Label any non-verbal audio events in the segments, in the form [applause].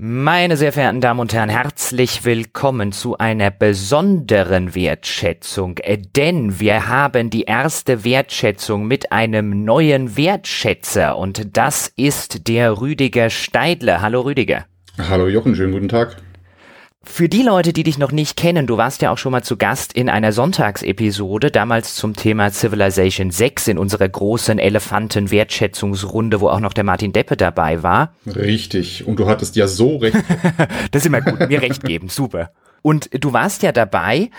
Meine sehr verehrten Damen und Herren, herzlich willkommen zu einer besonderen Wertschätzung, äh, denn wir haben die erste Wertschätzung mit einem neuen Wertschätzer und das ist der Rüdiger Steidler. Hallo Rüdiger. Hallo Jochen, schönen guten Tag. Für die Leute, die dich noch nicht kennen, du warst ja auch schon mal zu Gast in einer Sonntagsepisode, damals zum Thema Civilization 6 in unserer großen Elefanten-Wertschätzungsrunde, wo auch noch der Martin Deppe dabei war. Richtig. Und du hattest ja so recht. [laughs] das ist immer gut, mir recht geben, super. Und du warst ja dabei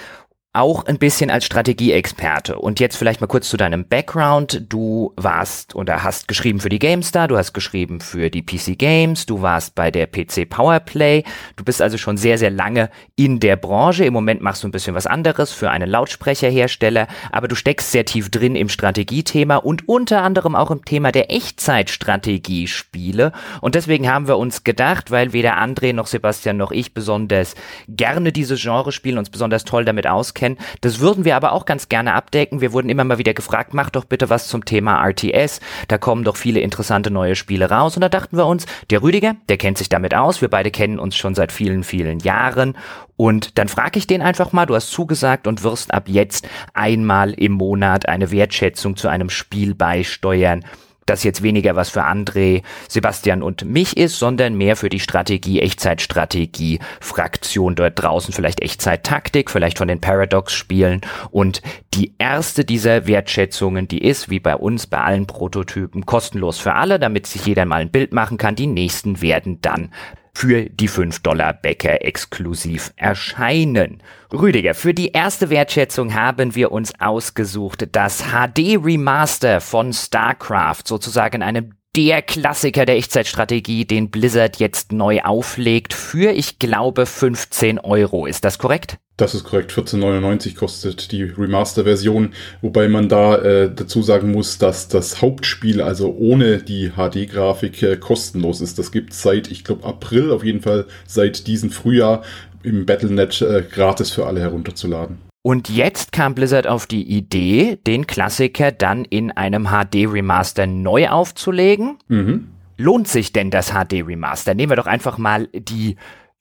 auch ein bisschen als Strategieexperte. Und jetzt vielleicht mal kurz zu deinem Background. Du warst oder hast geschrieben für die GameStar, du hast geschrieben für die PC Games, du warst bei der PC Powerplay. Du bist also schon sehr, sehr lange in der Branche. Im Moment machst du ein bisschen was anderes für einen Lautsprecherhersteller, aber du steckst sehr tief drin im Strategiethema und unter anderem auch im Thema der Echtzeitstrategiespiele. Und deswegen haben wir uns gedacht, weil weder André noch Sebastian noch ich besonders gerne dieses Genre spielen, uns besonders toll damit auskennen, kennen. Das würden wir aber auch ganz gerne abdecken. Wir wurden immer mal wieder gefragt, mach doch bitte was zum Thema RTS. Da kommen doch viele interessante neue Spiele raus. Und da dachten wir uns, der Rüdiger, der kennt sich damit aus. Wir beide kennen uns schon seit vielen, vielen Jahren. Und dann frage ich den einfach mal, du hast zugesagt und wirst ab jetzt einmal im Monat eine Wertschätzung zu einem Spiel beisteuern das jetzt weniger was für André, Sebastian und mich ist, sondern mehr für die Strategie, Echtzeitstrategie, Fraktion dort draußen, vielleicht Echtzeit-Taktik, vielleicht von den Paradox-Spielen. Und die erste dieser Wertschätzungen, die ist, wie bei uns, bei allen Prototypen, kostenlos für alle, damit sich jeder mal ein Bild machen kann. Die nächsten werden dann für die 5 Dollar Bäcker exklusiv erscheinen. Rüdiger, für die erste Wertschätzung haben wir uns ausgesucht das HD Remaster von StarCraft, sozusagen einem der Klassiker der Echtzeitstrategie, den Blizzard jetzt neu auflegt, für, ich glaube, 15 Euro. Ist das korrekt? Das ist korrekt. 14,99 kostet die Remaster-Version, wobei man da äh, dazu sagen muss, dass das Hauptspiel, also ohne die HD-Grafik, äh, kostenlos ist. Das gibt seit, ich glaube, April auf jeden Fall, seit diesem Frühjahr im Battlenet äh, gratis für alle herunterzuladen. Und jetzt kam Blizzard auf die Idee, den Klassiker dann in einem HD-Remaster neu aufzulegen. Mhm. Lohnt sich denn das HD-Remaster? Nehmen wir doch einfach mal die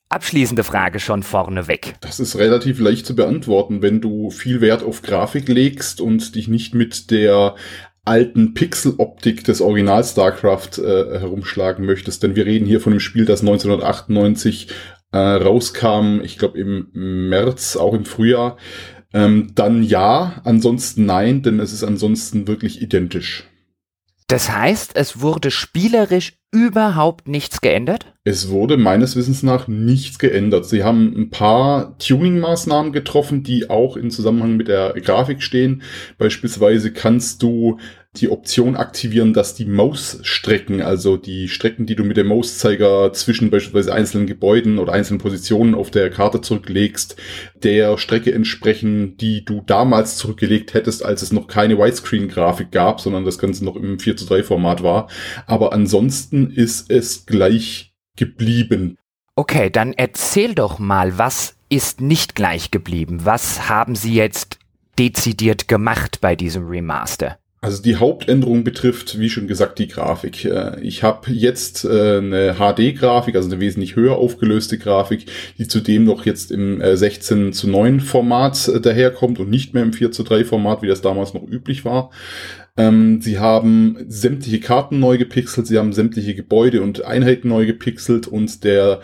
abschließende Frage schon vorneweg. Das ist relativ leicht zu beantworten, wenn du viel Wert auf Grafik legst und dich nicht mit der alten Pixel-Optik des Original StarCraft äh, herumschlagen möchtest. Denn wir reden hier von einem Spiel, das 1998 äh, rauskam, ich glaube im März, auch im Frühjahr. Ähm, dann ja, ansonsten nein, denn es ist ansonsten wirklich identisch. Das heißt, es wurde spielerisch überhaupt nichts geändert? Es wurde meines Wissens nach nichts geändert. Sie haben ein paar Tuning-Maßnahmen getroffen, die auch in Zusammenhang mit der Grafik stehen. Beispielsweise kannst du die Option aktivieren, dass die Mausstrecken, also die Strecken, die du mit dem Mauszeiger zwischen beispielsweise einzelnen Gebäuden oder einzelnen Positionen auf der Karte zurücklegst, der Strecke entsprechen, die du damals zurückgelegt hättest, als es noch keine Widescreen-Grafik gab, sondern das Ganze noch im 4 zu 3 Format war. Aber ansonsten ist es gleich geblieben. Okay, dann erzähl doch mal, was ist nicht gleich geblieben? Was haben Sie jetzt dezidiert gemacht bei diesem Remaster? Also die Hauptänderung betrifft, wie schon gesagt, die Grafik. Äh, ich habe jetzt äh, eine HD-Grafik, also eine wesentlich höher aufgelöste Grafik, die zudem noch jetzt im 16 äh, zu 9 Format daherkommt und nicht mehr im 4 zu 3 Format, wie das damals noch üblich war. Ähm, sie haben sämtliche Karten neu gepixelt, sie haben sämtliche Gebäude und Einheiten neu gepixelt und der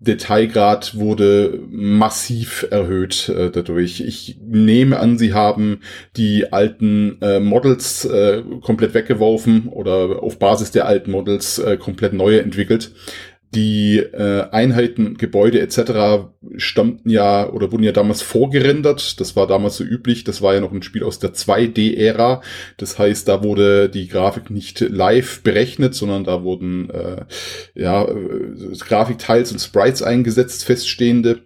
Detailgrad wurde massiv erhöht äh, dadurch. Ich nehme an, sie haben die alten äh, Models äh, komplett weggeworfen oder auf Basis der alten Models äh, komplett neue entwickelt die äh, Einheiten, Gebäude etc. stammten ja oder wurden ja damals vorgerendert. Das war damals so üblich. Das war ja noch ein Spiel aus der 2D-Ära. Das heißt, da wurde die Grafik nicht live berechnet, sondern da wurden äh, ja, äh, Grafikteils und Sprites eingesetzt, feststehende.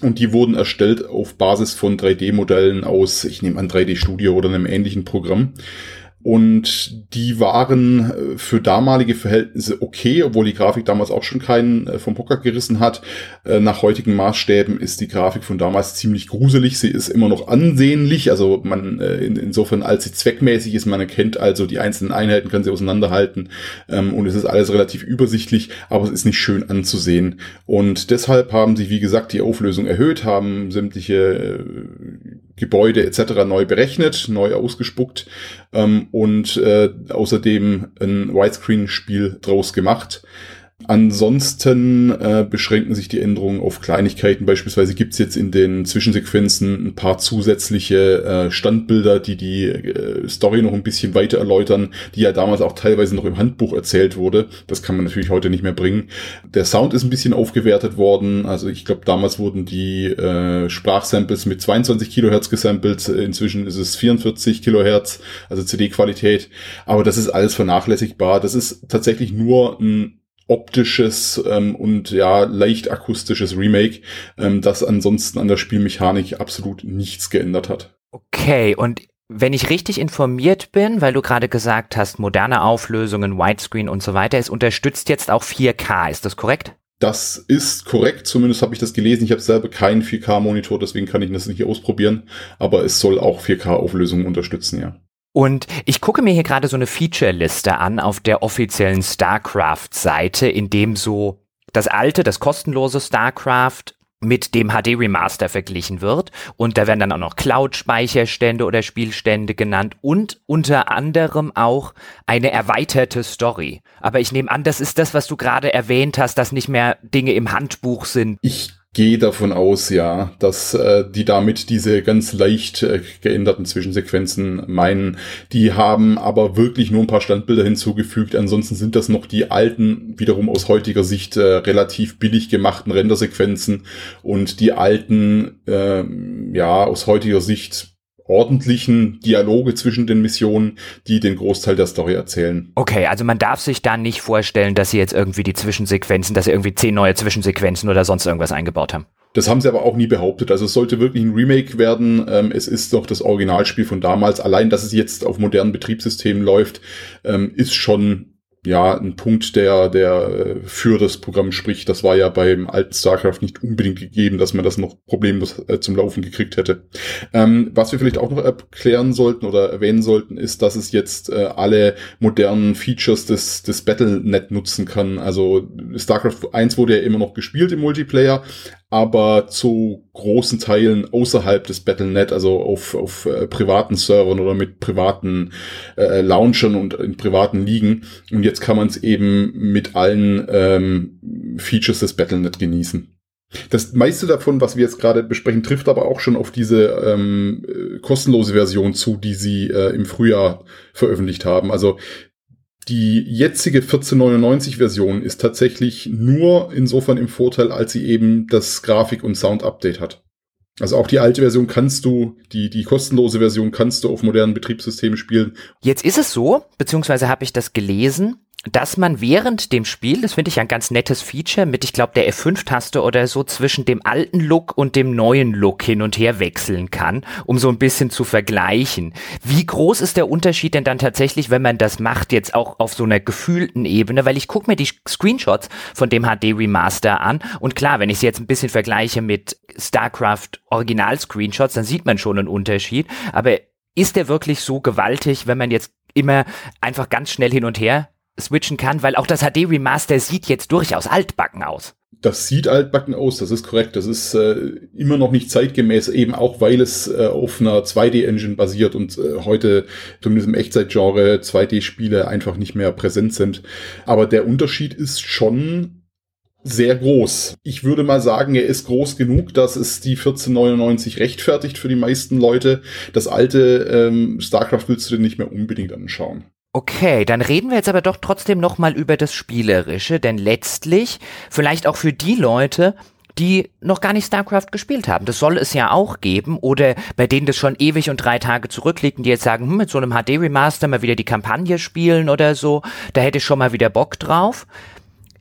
Und die wurden erstellt auf Basis von 3D-Modellen aus, ich nehme an 3D Studio oder einem ähnlichen Programm. Und die waren äh, für damalige Verhältnisse okay, obwohl die Grafik damals auch schon keinen äh, vom Hocker gerissen hat. Äh, nach heutigen Maßstäben ist die Grafik von damals ziemlich gruselig. Sie ist immer noch ansehnlich, also man insofern als sie zweckmäßig ist, man erkennt also die einzelnen Einheiten, kann sie auseinanderhalten ähm, und es ist alles relativ übersichtlich, aber es ist nicht schön anzusehen. Und deshalb haben sie, wie gesagt, die Auflösung erhöht, haben sämtliche Gebäude etc. neu berechnet, neu ausgespuckt ähm, und äh, außerdem ein Widescreen-Spiel draus gemacht. Ansonsten äh, beschränken sich die Änderungen auf Kleinigkeiten. Beispielsweise gibt's jetzt in den Zwischensequenzen ein paar zusätzliche äh, Standbilder, die die äh, Story noch ein bisschen weiter erläutern, die ja damals auch teilweise noch im Handbuch erzählt wurde. Das kann man natürlich heute nicht mehr bringen. Der Sound ist ein bisschen aufgewertet worden. Also ich glaube, damals wurden die äh, Sprachsamples mit 22 Kilohertz gesampelt. Inzwischen ist es 44 Kilohertz, also CD-Qualität. Aber das ist alles vernachlässigbar. Das ist tatsächlich nur ein optisches ähm, und ja leicht akustisches Remake, ähm, das ansonsten an der Spielmechanik absolut nichts geändert hat. Okay, und wenn ich richtig informiert bin, weil du gerade gesagt hast, moderne Auflösungen, Widescreen und so weiter, es unterstützt jetzt auch 4K, ist das korrekt? Das ist korrekt, zumindest habe ich das gelesen. Ich habe selber keinen 4K-Monitor, deswegen kann ich das nicht ausprobieren, aber es soll auch 4K-Auflösungen unterstützen, ja. Und ich gucke mir hier gerade so eine Feature-Liste an auf der offiziellen StarCraft-Seite, in dem so das alte, das kostenlose StarCraft mit dem HD Remaster verglichen wird und da werden dann auch noch Cloud Speicherstände oder Spielstände genannt und unter anderem auch eine erweiterte Story. Aber ich nehme an, das ist das, was du gerade erwähnt hast, dass nicht mehr Dinge im Handbuch sind. Ich gehe davon aus, ja, dass äh, die damit diese ganz leicht äh, geänderten Zwischensequenzen meinen. Die haben aber wirklich nur ein paar Standbilder hinzugefügt. Ansonsten sind das noch die alten, wiederum aus heutiger Sicht äh, relativ billig gemachten Rendersequenzen und die alten, äh, ja, aus heutiger Sicht ordentlichen Dialoge zwischen den Missionen, die den Großteil der Story erzählen. Okay, also man darf sich da nicht vorstellen, dass sie jetzt irgendwie die Zwischensequenzen, dass sie irgendwie zehn neue Zwischensequenzen oder sonst irgendwas eingebaut haben. Das haben sie aber auch nie behauptet. Also es sollte wirklich ein Remake werden. Ähm, es ist doch das Originalspiel von damals. Allein, dass es jetzt auf modernen Betriebssystemen läuft, ähm, ist schon ja, ein Punkt, der, der äh, für das Programm spricht. Das war ja beim alten StarCraft nicht unbedingt gegeben, dass man das noch problemlos äh, zum Laufen gekriegt hätte. Ähm, was wir vielleicht auch noch erklären sollten oder erwähnen sollten, ist, dass es jetzt äh, alle modernen Features des, des Battlenet nutzen kann. Also StarCraft 1 wurde ja immer noch gespielt im Multiplayer, aber zu großen Teilen außerhalb des Battlenet, also auf, auf äh, privaten Servern oder mit privaten äh, Launchern und in privaten Ligen. Und jetzt kann man es eben mit allen ähm, Features des Battlenet genießen. Das meiste davon, was wir jetzt gerade besprechen, trifft aber auch schon auf diese ähm, äh, kostenlose Version zu, die sie äh, im Frühjahr veröffentlicht haben. Also die jetzige 1499 Version ist tatsächlich nur insofern im Vorteil, als sie eben das Grafik- und Sound-Update hat. Also auch die alte Version kannst du, die, die kostenlose Version kannst du auf modernen Betriebssystemen spielen. Jetzt ist es so, beziehungsweise habe ich das gelesen, dass man während dem Spiel, das finde ich ein ganz nettes Feature, mit ich glaube der F5-Taste oder so zwischen dem alten Look und dem neuen Look hin und her wechseln kann, um so ein bisschen zu vergleichen. Wie groß ist der Unterschied denn dann tatsächlich, wenn man das macht, jetzt auch auf so einer gefühlten Ebene? Weil ich gucke mir die Screenshots von dem HD Remaster an und klar, wenn ich sie jetzt ein bisschen vergleiche mit StarCraft Original Screenshots, dann sieht man schon einen Unterschied. Aber ist der wirklich so gewaltig, wenn man jetzt immer einfach ganz schnell hin und her switchen kann, weil auch das HD Remaster sieht jetzt durchaus altbacken aus. Das sieht altbacken aus, das ist korrekt. Das ist äh, immer noch nicht zeitgemäß, eben auch weil es äh, auf einer 2D-Engine basiert und äh, heute zumindest im Echtzeitgenre 2D-Spiele einfach nicht mehr präsent sind. Aber der Unterschied ist schon sehr groß. Ich würde mal sagen, er ist groß genug, dass es die 1499 rechtfertigt für die meisten Leute. Das alte ähm, StarCraft willst du dir nicht mehr unbedingt anschauen. Okay, dann reden wir jetzt aber doch trotzdem nochmal über das Spielerische, denn letztlich, vielleicht auch für die Leute, die noch gar nicht StarCraft gespielt haben. Das soll es ja auch geben. Oder bei denen das schon ewig und drei Tage zurückliegt und die jetzt sagen, hm, mit so einem HD-Remaster mal wieder die Kampagne spielen oder so, da hätte ich schon mal wieder Bock drauf.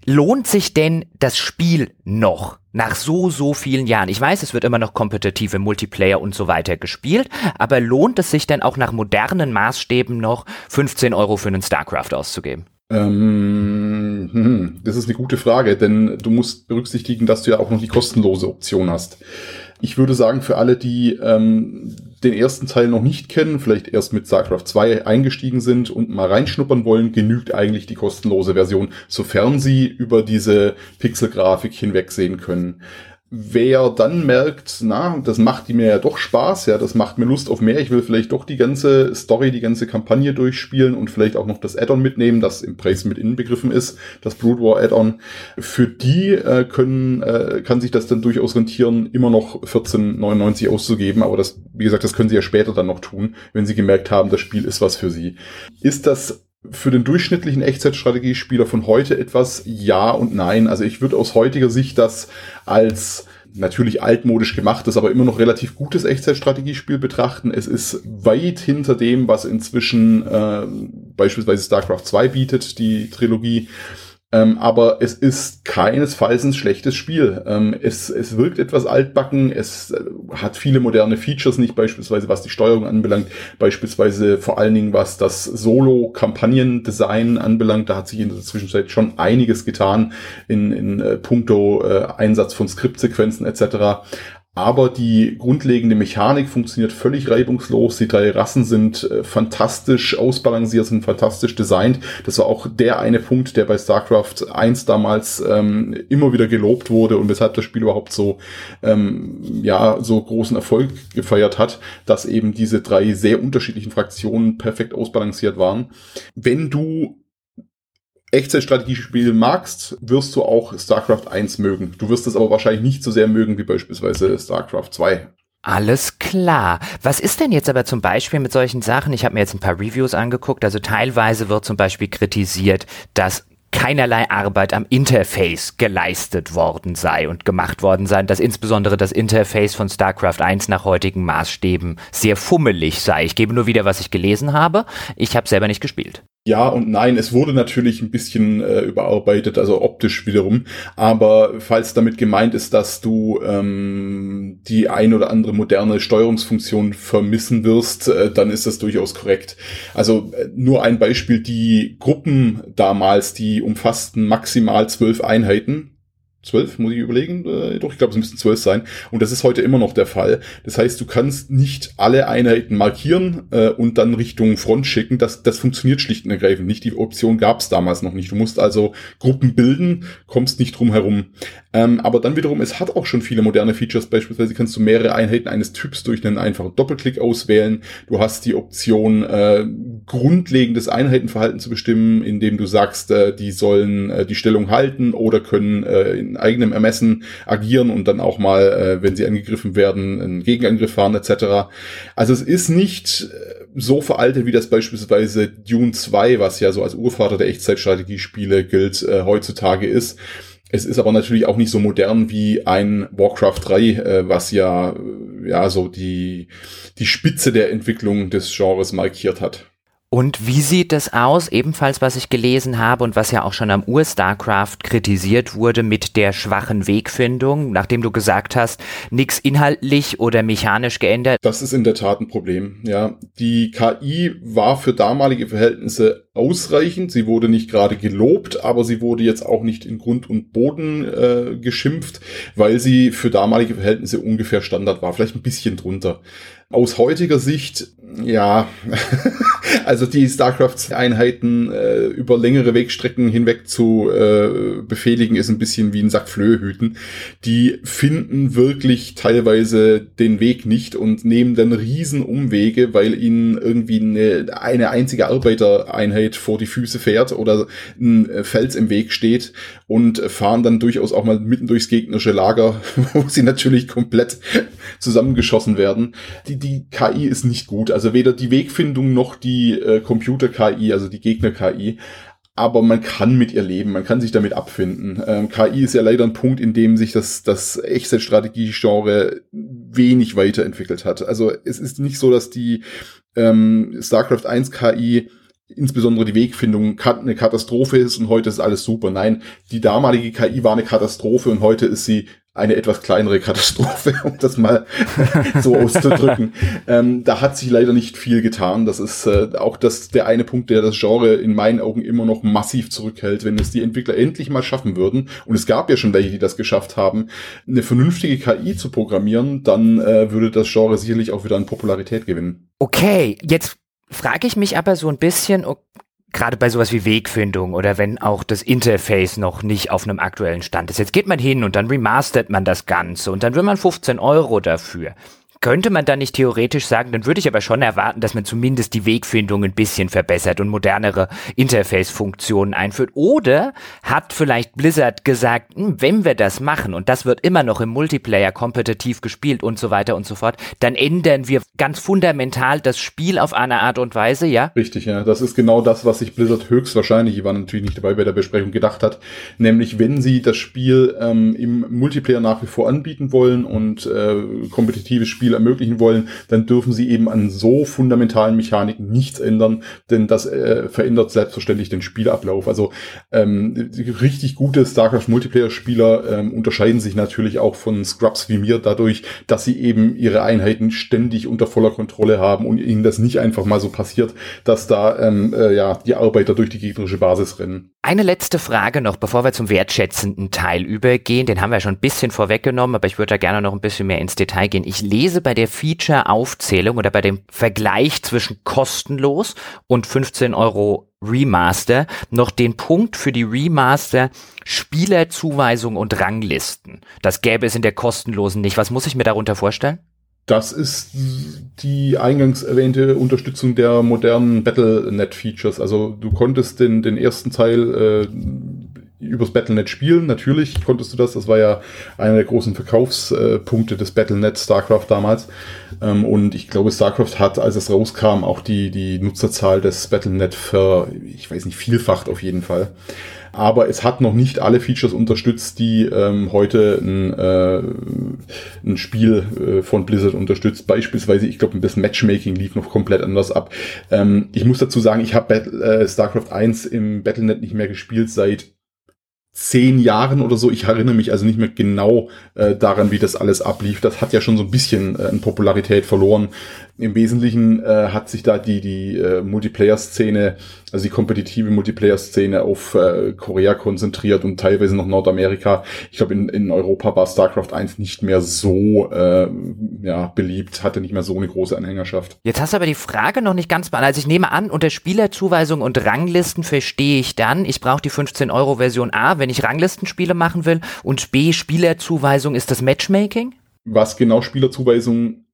Lohnt sich denn das Spiel noch nach so, so vielen Jahren? Ich weiß, es wird immer noch kompetitive Multiplayer und so weiter gespielt, aber lohnt es sich denn auch nach modernen Maßstäben noch 15 Euro für einen StarCraft auszugeben? Ähm, hm, das ist eine gute Frage, denn du musst berücksichtigen, dass du ja auch noch die kostenlose Option hast. Ich würde sagen, für alle, die ähm, den ersten Teil noch nicht kennen, vielleicht erst mit StarCraft 2 eingestiegen sind und mal reinschnuppern wollen, genügt eigentlich die kostenlose Version, sofern sie über diese Pixelgrafik hinwegsehen können wer dann merkt, na, das macht mir ja doch Spaß, ja, das macht mir Lust auf mehr, ich will vielleicht doch die ganze Story, die ganze Kampagne durchspielen und vielleicht auch noch das Add-on mitnehmen, das im Preis mit inbegriffen ist, das Brood War Add-on. Für die äh, können, äh, kann sich das dann durchaus rentieren, immer noch 14,99 auszugeben, aber das, wie gesagt, das können sie ja später dann noch tun, wenn sie gemerkt haben, das Spiel ist was für sie. Ist das für den durchschnittlichen Echtzeitstrategiespieler von heute etwas Ja und Nein. Also ich würde aus heutiger Sicht das als natürlich altmodisch gemachtes, aber immer noch relativ gutes Echtzeitstrategiespiel betrachten. Es ist weit hinter dem, was inzwischen äh, beispielsweise StarCraft 2 bietet, die Trilogie. Ähm, aber es ist keinesfalls ein schlechtes Spiel. Ähm, es, es wirkt etwas altbacken, es äh, hat viele moderne Features, nicht beispielsweise was die Steuerung anbelangt, beispielsweise vor allen Dingen was das Solo-Kampagnen-Design anbelangt. Da hat sich in der Zwischenzeit schon einiges getan in, in äh, puncto äh, Einsatz von Skriptsequenzen etc. Aber die grundlegende Mechanik funktioniert völlig reibungslos. Die drei Rassen sind äh, fantastisch ausbalanciert, sind fantastisch designt. Das war auch der eine Punkt, der bei StarCraft 1 damals ähm, immer wieder gelobt wurde und weshalb das Spiel überhaupt so, ähm, ja, so großen Erfolg gefeiert hat, dass eben diese drei sehr unterschiedlichen Fraktionen perfekt ausbalanciert waren. Wenn du Echtzeitstrategiespiel magst, wirst du auch StarCraft 1 mögen. Du wirst es aber wahrscheinlich nicht so sehr mögen wie beispielsweise StarCraft 2. Alles klar. Was ist denn jetzt aber zum Beispiel mit solchen Sachen? Ich habe mir jetzt ein paar Reviews angeguckt. Also teilweise wird zum Beispiel kritisiert, dass keinerlei Arbeit am Interface geleistet worden sei und gemacht worden sei, dass insbesondere das Interface von StarCraft 1 nach heutigen Maßstäben sehr fummelig sei. Ich gebe nur wieder, was ich gelesen habe. Ich habe selber nicht gespielt. Ja und nein, es wurde natürlich ein bisschen äh, überarbeitet, also optisch wiederum. Aber falls damit gemeint ist, dass du ähm, die ein oder andere moderne Steuerungsfunktion vermissen wirst, äh, dann ist das durchaus korrekt. Also äh, nur ein Beispiel, die Gruppen damals, die umfassten maximal zwölf Einheiten zwölf, muss ich überlegen. Äh, doch, ich glaube, es müssten zwölf sein. Und das ist heute immer noch der Fall. Das heißt, du kannst nicht alle Einheiten markieren äh, und dann Richtung Front schicken. Das, das funktioniert schlicht und ergreifend nicht. Die Option gab es damals noch nicht. Du musst also Gruppen bilden, kommst nicht drum herum. Ähm, aber dann wiederum, es hat auch schon viele moderne Features. Beispielsweise kannst du mehrere Einheiten eines Typs durch einen einfachen Doppelklick auswählen. Du hast die Option, äh, grundlegendes Einheitenverhalten zu bestimmen, indem du sagst, äh, die sollen äh, die Stellung halten oder können äh, in eigenem Ermessen agieren und dann auch mal, äh, wenn sie angegriffen werden, einen Gegenangriff fahren etc. Also es ist nicht äh, so veraltet, wie das beispielsweise Dune 2, was ja so als Urvater der Echtzeitstrategiespiele gilt, äh, heutzutage ist. Es ist aber natürlich auch nicht so modern wie ein Warcraft 3, äh, was ja, ja so die, die Spitze der Entwicklung des Genres markiert hat. Und wie sieht es aus, ebenfalls was ich gelesen habe und was ja auch schon am Ur-StarCraft kritisiert wurde mit der schwachen Wegfindung, nachdem du gesagt hast, nichts inhaltlich oder mechanisch geändert? Das ist in der Tat ein Problem, ja. Die KI war für damalige Verhältnisse ausreichend, sie wurde nicht gerade gelobt, aber sie wurde jetzt auch nicht in Grund und Boden äh, geschimpft, weil sie für damalige Verhältnisse ungefähr Standard war, vielleicht ein bisschen drunter. Aus heutiger Sicht, ja, [laughs] also die StarCraft-Einheiten äh, über längere Wegstrecken hinweg zu äh, befehligen, ist ein bisschen wie ein Sack Flöhe hüten. Die finden wirklich teilweise den Weg nicht und nehmen dann riesen Umwege, weil ihnen irgendwie eine, eine einzige Arbeitereinheit vor die Füße fährt oder ein Fels im Weg steht und fahren dann durchaus auch mal mitten durchs gegnerische Lager, [laughs] wo sie natürlich komplett zusammengeschossen werden. Die die KI ist nicht gut. Also weder die Wegfindung noch die äh, Computer-KI, also die Gegner-KI. Aber man kann mit ihr leben, man kann sich damit abfinden. Ähm, KI ist ja leider ein Punkt, in dem sich das, das Echtzeitstrategie-Genre wenig weiterentwickelt hat. Also es ist nicht so, dass die ähm, StarCraft 1 KI insbesondere die Wegfindung eine Katastrophe ist und heute ist alles super. Nein, die damalige KI war eine Katastrophe und heute ist sie eine etwas kleinere Katastrophe, [laughs] um das mal so auszudrücken. Ähm, da hat sich leider nicht viel getan. Das ist äh, auch das der eine Punkt, der das Genre in meinen Augen immer noch massiv zurückhält. Wenn es die Entwickler endlich mal schaffen würden, und es gab ja schon welche, die das geschafft haben, eine vernünftige KI zu programmieren, dann äh, würde das Genre sicherlich auch wieder an Popularität gewinnen. Okay, jetzt frage ich mich aber so ein bisschen, gerade bei sowas wie Wegfindung oder wenn auch das Interface noch nicht auf einem aktuellen Stand ist. Jetzt geht man hin und dann remastert man das Ganze und dann will man 15 Euro dafür. Könnte man da nicht theoretisch sagen, dann würde ich aber schon erwarten, dass man zumindest die Wegfindung ein bisschen verbessert und modernere Interface-Funktionen einführt. Oder hat vielleicht Blizzard gesagt, hm, wenn wir das machen und das wird immer noch im Multiplayer kompetitiv gespielt und so weiter und so fort, dann ändern wir ganz fundamental das Spiel auf eine Art und Weise, ja? Richtig, ja. Das ist genau das, was sich Blizzard höchstwahrscheinlich, ich war natürlich nicht dabei bei der Besprechung, gedacht hat. Nämlich, wenn sie das Spiel ähm, im Multiplayer nach wie vor anbieten wollen und äh, kompetitives Spiel Spiel ermöglichen wollen, dann dürfen sie eben an so fundamentalen Mechaniken nichts ändern, denn das äh, verändert selbstverständlich den Spielablauf. Also ähm, richtig gute StarCraft Multiplayer-Spieler ähm, unterscheiden sich natürlich auch von Scrubs wie mir dadurch, dass sie eben ihre Einheiten ständig unter voller Kontrolle haben und ihnen das nicht einfach mal so passiert, dass da ähm, äh, ja die Arbeiter durch die gegnerische Basis rennen. Eine letzte Frage noch, bevor wir zum wertschätzenden Teil übergehen. Den haben wir schon ein bisschen vorweggenommen, aber ich würde da gerne noch ein bisschen mehr ins Detail gehen. Ich lese bei der Feature-Aufzählung oder bei dem Vergleich zwischen kostenlos und 15 Euro Remaster noch den Punkt für die Remaster Spielerzuweisung und Ranglisten. Das gäbe es in der kostenlosen nicht. Was muss ich mir darunter vorstellen? Das ist die eingangs erwähnte Unterstützung der modernen Battle.net-Features. Also du konntest den, den ersten Teil äh, übers Battlenet spielen. Natürlich konntest du das. Das war ja einer der großen Verkaufspunkte des Battlenet StarCraft damals. Ähm, und ich glaube, StarCraft hat, als es rauskam, auch die, die Nutzerzahl des Battlenet ver, ich weiß nicht, vielfacht auf jeden Fall. Aber es hat noch nicht alle Features unterstützt, die ähm, heute ein, äh, ein Spiel äh, von Blizzard unterstützt. Beispielsweise, ich glaube, das Matchmaking lief noch komplett anders ab. Ähm, ich muss dazu sagen, ich habe äh, StarCraft 1 im Battlenet nicht mehr gespielt seit zehn Jahren oder so. Ich erinnere mich also nicht mehr genau äh, daran, wie das alles ablief. Das hat ja schon so ein bisschen äh, an Popularität verloren. Im Wesentlichen äh, hat sich da die, die äh, Multiplayer-Szene, also die kompetitive Multiplayer-Szene auf äh, Korea konzentriert und teilweise noch Nordamerika. Ich glaube, in, in Europa war StarCraft 1 nicht mehr so äh, ja, beliebt, hatte nicht mehr so eine große Anhängerschaft. Jetzt hast du aber die Frage noch nicht ganz beantwortet. Also ich nehme an, unter Spielerzuweisung und Ranglisten verstehe ich dann, ich brauche die 15-Euro-Version A, wenn ich Ranglistenspiele machen will, und B, Spielerzuweisung ist das Matchmaking? Was genau Spielerzuweisung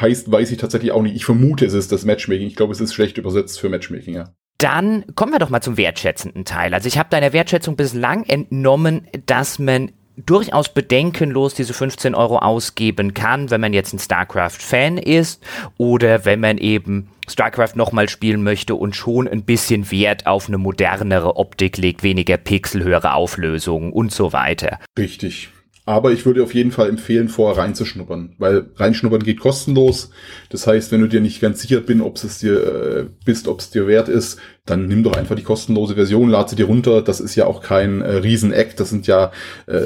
heißt, weiß ich tatsächlich auch nicht. Ich vermute, es ist das Matchmaking. Ich glaube, es ist schlecht übersetzt für Matchmaking, ja. Dann kommen wir doch mal zum wertschätzenden Teil. Also ich habe deiner Wertschätzung bislang entnommen, dass man durchaus bedenkenlos diese 15 Euro ausgeben kann, wenn man jetzt ein StarCraft-Fan ist oder wenn man eben StarCraft nochmal spielen möchte und schon ein bisschen Wert auf eine modernere Optik legt, weniger Pixel, höhere Auflösungen und so weiter. Richtig. Aber ich würde auf jeden Fall empfehlen, vorher reinzuschnuppern, weil reinschnuppern geht kostenlos. Das heißt, wenn du dir nicht ganz sicher bin, ob es dir äh, bist, ob es dir wert ist, dann nimm doch einfach die kostenlose Version, lad sie dir runter. Das ist ja auch kein äh, Riesen-Eck. Das sind ja, äh,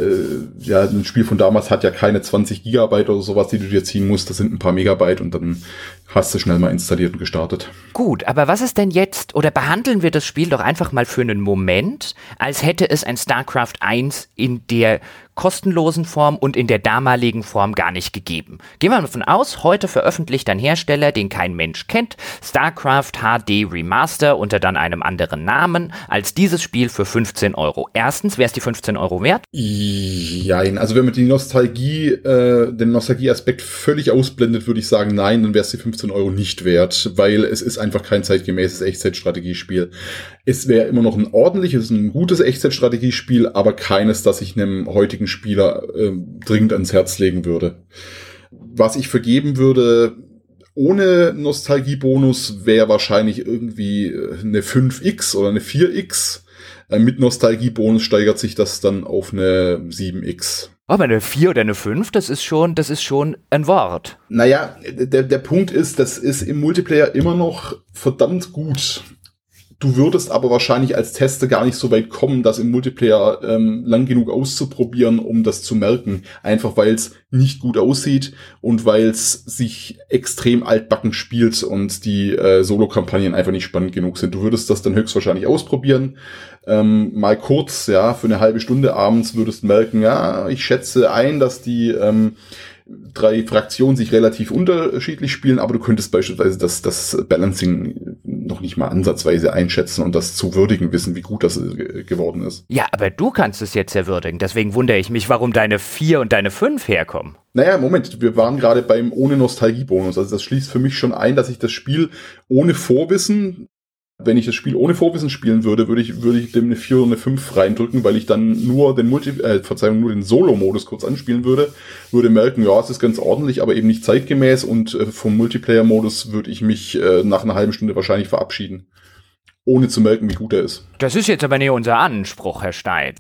ja, ein Spiel von damals hat ja keine 20 Gigabyte oder sowas, die du dir ziehen musst. Das sind ein paar Megabyte und dann hast du schnell mal installiert und gestartet. Gut, aber was ist denn jetzt, oder behandeln wir das Spiel doch einfach mal für einen Moment, als hätte es ein StarCraft 1 in der kostenlosen Form und in der damaligen Form gar nicht gegeben. Gehen wir davon aus, heute veröffentlicht ein Hersteller, den kein Mensch kennt, StarCraft HD Remaster unter dann einem anderen Namen als dieses Spiel für 15 Euro. Erstens, wäre es die 15 Euro wert? Jein, also wenn man die Nostalgie, äh, den Nostalgieaspekt völlig ausblendet, würde ich sagen, nein, dann wäre es die 15 Euro nicht wert, weil es ist einfach kein zeitgemäßes Echtzeitstrategiespiel. Es wäre immer noch ein ordentliches, ein gutes Echtzeitstrategiespiel, aber keines, das ich einem heutigen Spieler äh, dringend ans Herz legen würde. Was ich vergeben würde, ohne Nostalgiebonus wäre wahrscheinlich irgendwie äh, eine 5x oder eine 4x. Äh, mit Nostalgiebonus steigert sich das dann auf eine 7x. Aber eine 4 oder eine 5, das ist schon, das ist schon ein Wort. Naja, der, der Punkt ist, das ist im Multiplayer immer noch verdammt gut Du würdest aber wahrscheinlich als Tester gar nicht so weit kommen, das im Multiplayer ähm, lang genug auszuprobieren, um das zu merken. Einfach weil es nicht gut aussieht und weil es sich extrem altbacken spielt und die äh, Solo-Kampagnen einfach nicht spannend genug sind. Du würdest das dann höchstwahrscheinlich ausprobieren. Ähm, mal kurz, ja, für eine halbe Stunde abends würdest merken, ja, ich schätze ein, dass die ähm, drei Fraktionen sich relativ unterschiedlich spielen, aber du könntest beispielsweise das, das Balancing noch nicht mal ansatzweise einschätzen und das zu würdigen wissen, wie gut das äh, geworden ist. Ja, aber du kannst es jetzt erwürdigen. Deswegen wundere ich mich, warum deine vier und deine fünf herkommen. Naja, Moment, wir waren gerade beim ohne Nostalgiebonus. Also das schließt für mich schon ein, dass ich das Spiel ohne Vorwissen wenn ich das Spiel ohne Vorwissen spielen würde, würde ich, würde ich dem eine 4 oder eine 5 reindrücken, weil ich dann nur den Multi, äh, Verzeihung, nur den Solo-Modus kurz anspielen würde, würde merken, ja, es ist ganz ordentlich, aber eben nicht zeitgemäß und äh, vom Multiplayer-Modus würde ich mich äh, nach einer halben Stunde wahrscheinlich verabschieden. Ohne zu merken, wie gut er ist. Das ist jetzt aber nicht unser Anspruch, Herr Stein.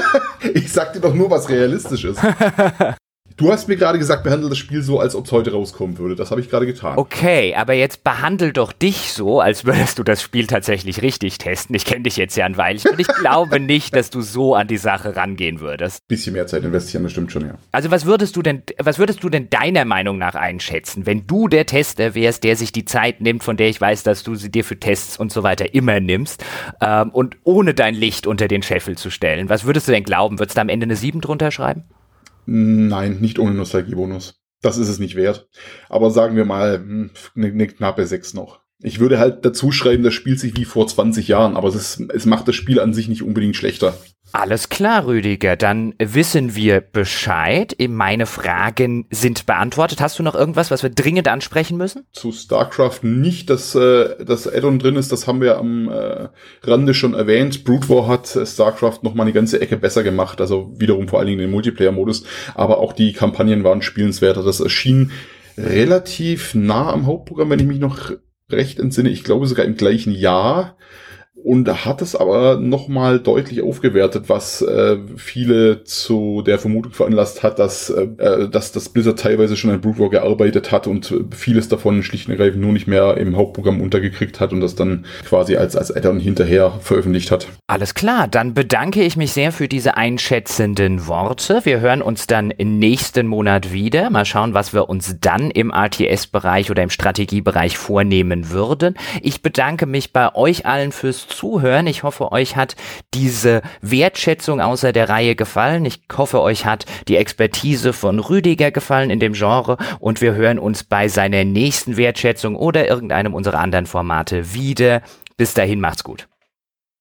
[laughs] ich sag dir doch nur, was realistisch ist. [laughs] Du hast mir gerade gesagt, behandle das Spiel so, als ob es heute rauskommen würde. Das habe ich gerade getan. Okay, aber jetzt behandle doch dich so, als würdest du das Spiel tatsächlich richtig testen. Ich kenne dich jetzt ja ein Weilchen und ich glaube nicht, dass du so an die Sache rangehen würdest. Bisschen mehr Zeit investieren, das stimmt schon, ja. Also was würdest du denn, was würdest du denn deiner Meinung nach einschätzen, wenn du der Tester wärst, der sich die Zeit nimmt, von der ich weiß, dass du sie dir für Tests und so weiter immer nimmst, ähm, und ohne dein Licht unter den Scheffel zu stellen? Was würdest du denn glauben? Würdest du am Ende eine 7 drunter schreiben? Nein, nicht ohne Nostalgiebonus. Das ist es nicht wert. Aber sagen wir mal, hm, eine, eine knappe 6 noch. Ich würde halt dazu schreiben, das spielt sich wie vor 20 Jahren, aber es, ist, es macht das Spiel an sich nicht unbedingt schlechter. Alles klar, Rüdiger, dann wissen wir Bescheid. Meine Fragen sind beantwortet. Hast du noch irgendwas, was wir dringend ansprechen müssen? Zu StarCraft nicht, dass äh, das Addon drin ist, das haben wir am äh, Rande schon erwähnt. Brood War hat äh, StarCraft noch mal eine ganze Ecke besser gemacht, also wiederum vor allen Dingen den Multiplayer-Modus, aber auch die Kampagnen waren spielenswerter. Das erschien relativ nah am Hauptprogramm, wenn ich mich noch recht entsinne. Ich glaube sogar im gleichen Jahr und hat es aber nochmal deutlich aufgewertet, was äh, viele zu der Vermutung veranlasst hat, dass, äh, äh dass das Blizzard teilweise schon an Brood War gearbeitet hat und vieles davon schlicht und ergreifend nur nicht mehr im Hauptprogramm untergekriegt hat und das dann quasi als, als Add-on hinterher veröffentlicht hat. Alles klar, dann bedanke ich mich sehr für diese einschätzenden Worte. Wir hören uns dann nächsten Monat wieder. Mal schauen, was wir uns dann im RTS-Bereich oder im Strategiebereich vornehmen würden. Ich bedanke mich bei euch allen fürs Zuhören. Ich hoffe, euch hat diese Wertschätzung außer der Reihe gefallen. Ich hoffe, euch hat die Expertise von Rüdiger gefallen in dem Genre und wir hören uns bei seiner nächsten Wertschätzung oder irgendeinem unserer anderen Formate wieder. Bis dahin macht's gut.